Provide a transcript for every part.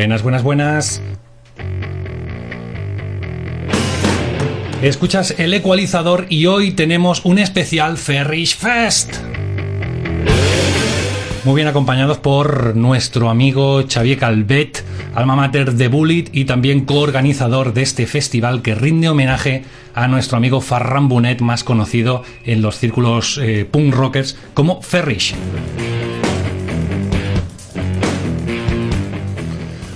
Buenas, buenas, buenas. Escuchas el ecualizador y hoy tenemos un especial Ferrish Fest. Muy bien acompañados por nuestro amigo Xavier Calvet, alma mater de Bullet y también coorganizador de este festival que rinde homenaje a nuestro amigo Farran Bunet, más conocido en los círculos eh, punk rockers como Ferrish.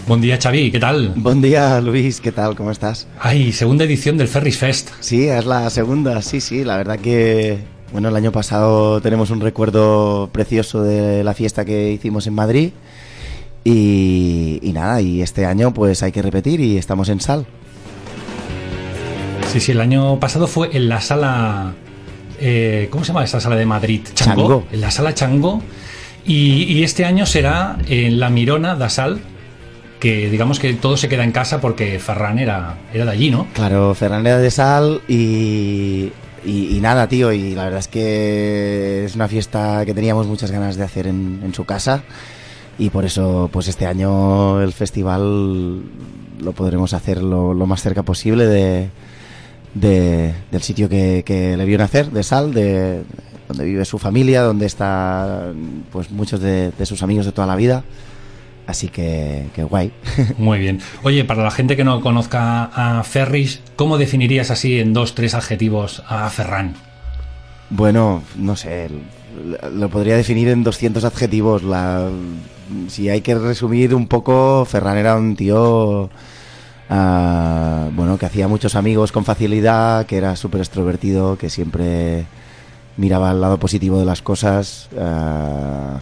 Buen día, Xavi, ¿qué tal? Buen día, Luis, ¿qué tal? ¿Cómo estás? Ay, segunda edición del Ferris Fest. Sí, es la segunda, sí, sí, la verdad que, bueno, el año pasado tenemos un recuerdo precioso de la fiesta que hicimos en Madrid y, y nada, y este año pues hay que repetir y estamos en Sal. Sí, sí, el año pasado fue en la sala... eh, ¿Cómo se llama esa sala de Madrid? Chango. En la sala Chango. Y, y este año será en la Mirona da Sal, que digamos que todo se queda en casa porque Ferran era, era de allí, ¿no? Claro, Fernández de Sal y, y, nada, tío, y la verdad es que es una fiesta que teníamos muchas ganas de hacer en, su casa y por eso pues este año el festival lo podremos hacer lo, más cerca posible de, de- del sitio que, le vio nacer, de Sal, de donde vive su familia, donde están pues muchos de sus amigos de toda la vida. Así que, que guay. Muy bien. Oye, para la gente que no conozca a Ferris, ¿cómo definirías así en dos, tres adjetivos a Ferran? Bueno, no sé, lo podría definir en 200 adjetivos. La, si hay que resumir un poco, Ferran era un tío, ah, bueno, que hacía muchos amigos con facilidad, que era súper extrovertido, que siempre miraba el lado positivo de las cosas. ah,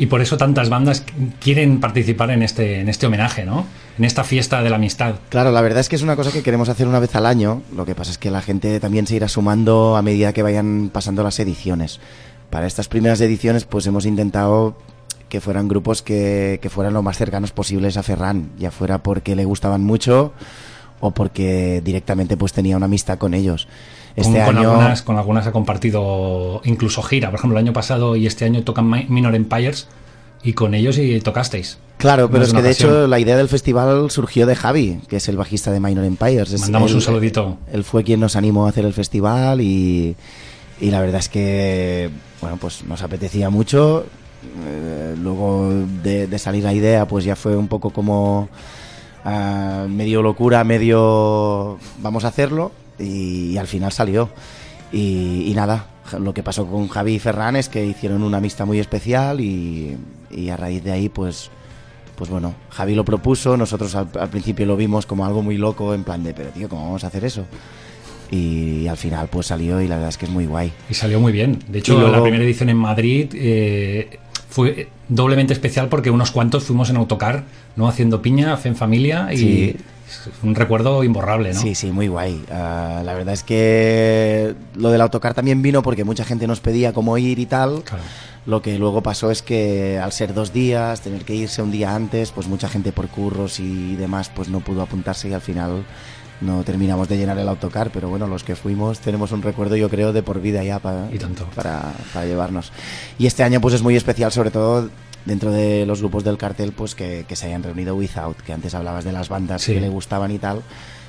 Y por eso tantas bandas quieren participar en este, en este homenaje, ¿no? En esta fiesta de la amistad. Claro, la verdad es que es una cosa que queremos hacer una vez al año. Lo que pasa es que la gente también se irá sumando a medida que vayan pasando las ediciones. Para estas primeras ediciones, pues hemos intentado que fueran grupos que, fueran lo más cercanos posibles a Ferran, ya fuera porque le gustaban mucho o porque directamente pues tenía una amistad con ellos. Este con, con año, algunas, con algunas ha compartido incluso gira. Por ejemplo, el año pasado y este año tocan Mi- Minor Empires y con ellos y tocasteis. claro, pero es que de hecho la idea del festival surgió de Javi, que es el bajista de Minor Empires. Es Mandamos él- un saludito. Él fue quien nos animó a hacer el festival y, y la verdad es que, bueno, pues nos apetecía mucho. Eh, luego de, de salir la idea, pues ya fue un poco como ah, medio locura, medio vamos a hacerlo y, y al final salió. Y, y nada, lo que pasó con Javi y Ferran es que hicieron una amistad muy especial y, y a raíz de ahí, pues, pues bueno, Javi lo propuso, nosotros al, al principio lo vimos como algo muy loco, en plan de, pero tío, ¿cómo vamos a hacer eso? Y, al final pues salió y la verdad es que es muy guay. Y salió muy bien. De hecho, luego- la primera edición en Madrid eh, fue doblemente especial porque unos cuantos fuimos en autocar, ¿no? Haciendo piña, fe en familia y Sí. Es un recuerdo imborrable, ¿no? Sí, sí, muy guay. Ah, la verdad es que lo del autocar también vino porque mucha gente nos pedía cómo ir y tal. Claro. Lo que luego pasó es que al ser dos días, tener que irse un día antes, pues mucha gente por curros y demás pues no pudo apuntarse y al final no terminamos de llenar el autocar, pero bueno, los que fuimos tenemos un recuerdo yo creo de por vida ya para, Y tanto. para, para llevarnos. Y este año pues es muy especial sobre todo dentro de los grupos del cartel pues que, que se hayan reunido Without, que antes hablabas de las bandas Sí. que le gustaban y tal.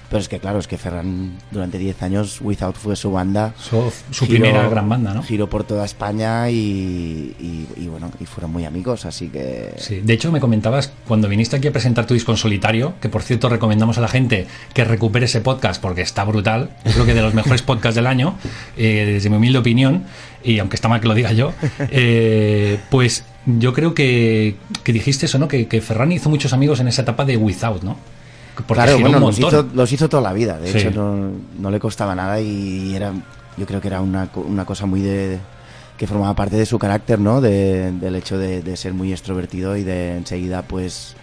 Pero es que claro, es que Ferran durante 10 años Without fue su banda. Su, su Giró- primera gran banda, ¿no? Giró por toda España y, y- y bueno, y fueron muy amigos, así que... Sí, de hecho me comentabas cuando viniste aquí a presentar tu disco en solitario, que por cierto recomendamos a la gente que recupere ese podcast porque está brutal, es creo que de los mejores podcasts del año, eh, desde mi humilde opinión, y aunque está mal que lo diga yo, eh, pues yo creo que, que dijiste eso, ¿no? Que, que Ferran hizo muchos amigos en esa etapa de Without, ¿no? Porque claro, bueno, los hizo, los hizo toda la vida. De Sí. hecho, no, no le costaba nada y era, yo creo que era una, una cosa muy de que formaba parte de su carácter, ¿no? De- del hecho de, de ser muy extrovertido y de enseguida, pues,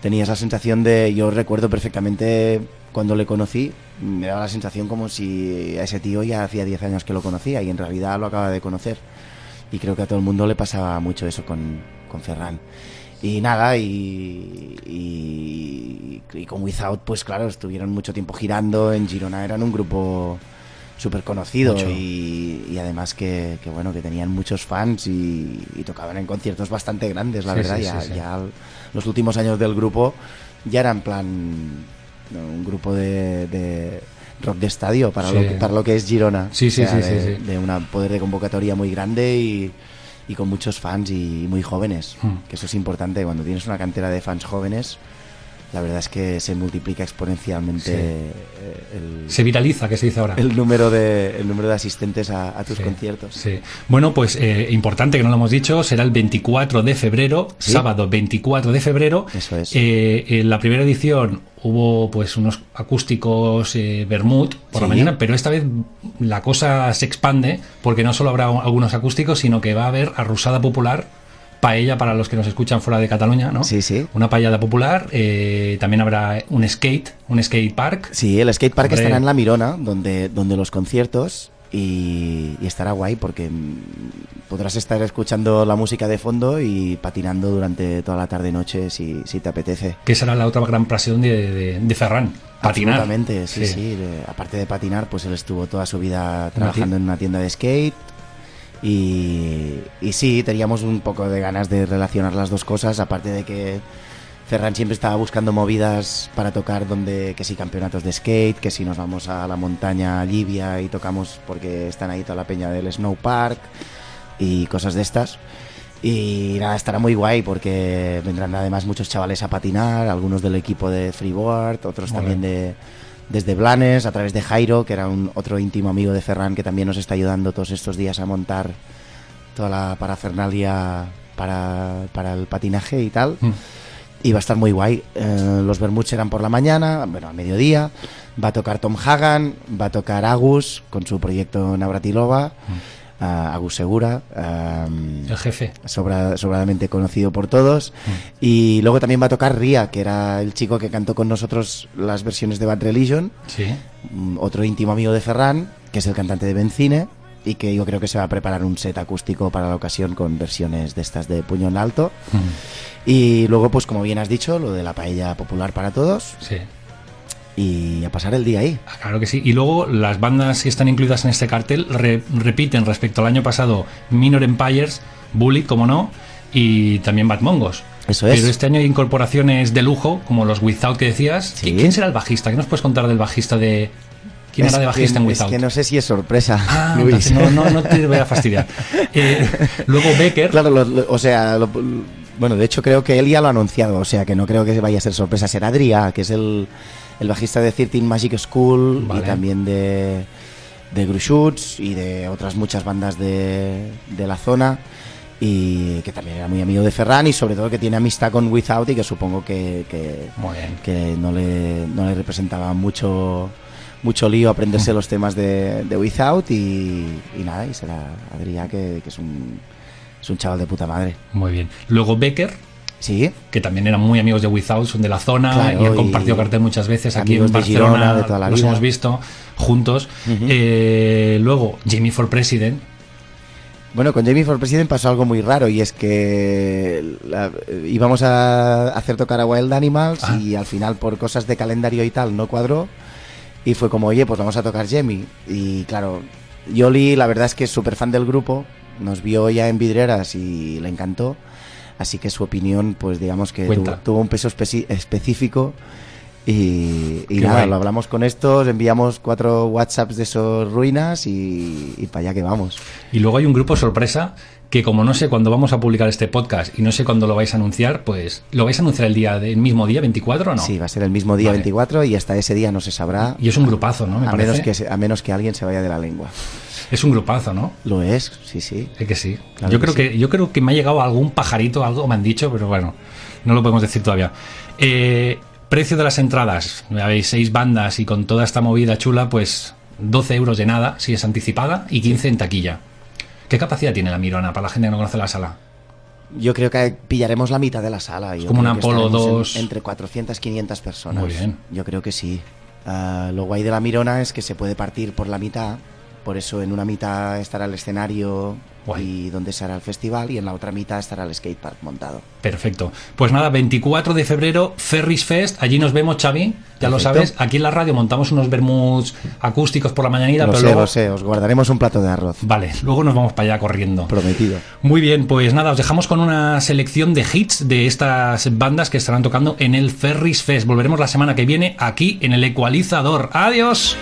tenía esa sensación de, yo recuerdo perfectamente cuando le conocí, me daba la sensación como si a ese tío ya hacía 10 años que lo conocía y en realidad lo acaba de conocer. Y creo que a todo el mundo le pasaba mucho eso con, con Ferran. Y nada, y, y, y con Without, pues claro, estuvieron mucho tiempo girando. En Girona eran un grupo súper conocido y, y además que, que, bueno que tenían muchos fans y, y tocaban en conciertos bastante grandes la Sí, verdad sí, ya, sí, sí. ya los últimos años del grupo ya era en plan un grupo de, de rock de estadio para, Sí. lo, que, para lo que es Girona Sí, sí, O sea, sí, de, sí, sí. de un poder de convocatoria muy grande y, y con muchos fans y muy jóvenes Hmm. que eso es importante cuando tienes una cantera de fans jóvenes la verdad es que se multiplica exponencialmente Sí. eh, el, Se viraliza, que se dice ahora. el número de el número de asistentes a, a tus Sí, conciertos. Sí. Bueno, pues eh, importante que no lo hemos dicho, será el 24 de febrero, sábado 24 de febrero. Eso es. Eh, en la primera edición hubo pues unos acústicos eh, Bermud por la mañana, pero esta vez la cosa se expande porque no solo habrá algunos acústicos, sino que va a haber arrusada popular, paella para los que nos escuchan fuera de Cataluña, ¿no? Sí, sí. Una paellada popular, eh, también habrá un skate, un skate park. Sí, el skate park Hombre. estará en La Mirona, donde, donde los conciertos y, y estará guay porque mm, podrás estar escuchando la música de fondo y patinando durante toda la tarde noche si, si te apetece. Que será la otra gran pasión de, de, de Ferran, patinar. Absolutamente, sí, sí. De- aparte de patinar, pues él estuvo toda su vida trabajando en una tienda de skate. Y, y sí, teníamos un poco de ganas de relacionar las dos cosas, aparte de que Ferran siempre estaba buscando movidas para tocar donde, que si campeonatos de skate, que si nos vamos a la montaña Libia y tocamos porque están ahí toda la peña del Snow Park y cosas de estas. Y nada, estará muy guay porque vendrán además muchos chavales a patinar, algunos del equipo de freeboard, otros Muy también de desde Blanes, a través de Jairo, que era un otro íntimo amigo de Ferran que también nos está ayudando todos estos días a montar toda la parafernalia para, para el patinaje y tal. Mm. Y va a estar muy guay. Eh, los Bermuds serán por la mañana, bueno, a mediodía. Va a tocar Tom Hagan, va a tocar Agus con su proyecto Navratilova, eh, Agus Segura. em, El jefe. sobra- sobradamente conocido por todos. Y luego también va a tocar Ria, que era el chico que cantó con nosotros las versiones de Bad Religion, Sí. mm, otro íntimo amigo de Ferran, que es el cantante de Benzine, y que yo creo que se va a preparar un set acústico para la ocasión con versiones de estas de puño en alto. Y luego, pues como bien has dicho, lo de la paella popular para todos Sí. Y a pasar el día ahí. Ah, Claro que sí. Y luego las bandas que están incluidas en este cartel re- repiten respecto al año pasado Minor Empires, Bullet, como no, y también Bad Mongos. Eso es. Pero este año hay incorporaciones de lujo, como los Without que decías. Sí. ¿Qui- ¿Quién será el bajista? ¿Qué nos puedes contar del bajista de... ¿Quién Es era de bajista que- en es Without? que no sé si es sorpresa, Ah, Luis. no, no, no te voy a fastidiar. Eh, luego Becker. Claro, lo- lo- o sea, lo- bueno, de hecho creo que él ya lo ha anunciado, o sea que no creo que vaya a ser sorpresa. Será Adrià, que es el, el bajista de 13 Magic School Vale. y también de, de Grushoots y de otras muchas bandas de, de la zona. Y que también era muy amigo de Ferran y sobre todo que tiene amistad con Without y que supongo que, que, Muy bien. que no, le, no le representaba mucho mucho lío aprenderse los temas de, de Without y, y nada, y será Adrià que, que es un es un chaval de puta madre. Muy bien. Luego Becker, Sí, que también eran muy amigos de Without, son de la zona Claro, y han compartido cartel muchas veces aquí en de Barcelona. Girona, de toda la los vida. hemos visto juntos. Eh, luego Jamie for President. Bueno, con Jamie for President pasó algo muy raro y es que la- íbamos a hacer tocar a Wild Animals Ah. y al final por cosas de calendario y tal no cuadró y fue como, oye, pues vamos a tocar Jamie. Y claro, Yoli la verdad es que es súper fan del grupo, nos vio ya en Vidreras y le encantó, así que su opinión pues digamos que tuvo, tuvo un peso específico y, y nada, guay. lo hablamos con estos, enviamos cuatro WhatsApps de esos ruinas y, y para allá que vamos. Y luego hay un grupo sorpresa que como no sé cuándo vamos a publicar este podcast y no sé cuándo lo vais a anunciar, pues lo vais a anunciar el día del mismo día, 24 o no. Sí, va a ser el mismo día Vale. 24 y hasta ese día no se sabrá. Y es un grupazo, ¿no? Me a parece. menos, que, a menos que alguien se vaya de la lengua. Es un grupazo, ¿no? Lo es, sí, sí. Es que sí. Claro yo que creo sí. que yo creo que me ha llegado algún pajarito, algo me han dicho, pero bueno, no lo podemos decir todavía. Eh, precio de las entradas, ya veis, seis bandas y con toda esta movida chula, pues 12 euros de nada si es anticipada y 15 en taquilla. ¿Qué capacidad tiene la Mirona para la gente que no conoce la sala? Yo creo que pillaremos la mitad de la sala. Yo como un Apolo estaremos en- 2. entre 400 y 500 personas. Muy bien. Yo creo que sí. Ah, lo guay de la Mirona es que se puede partir por la mitad Por eso en una mitad estará el escenario Guay. y donde se hará el festival y en la otra mitad estará el skatepark montado. Perfecto. Pues nada, 24 de febrero, Ferris Fest. Allí nos vemos, Xavi. Ya lo sabes. Aquí en la radio montamos unos vermuts acústicos por la mañanita, Lo pero sé, luego. lo sé, os guardaremos un plato de arroz. Vale, luego nos vamos para allá corriendo. Prometido. Muy bien, pues nada, os dejamos con una selección de hits de estas bandas que estarán tocando en el Ferris Fest. Volveremos la semana que viene aquí en el Ecualizador. Adiós.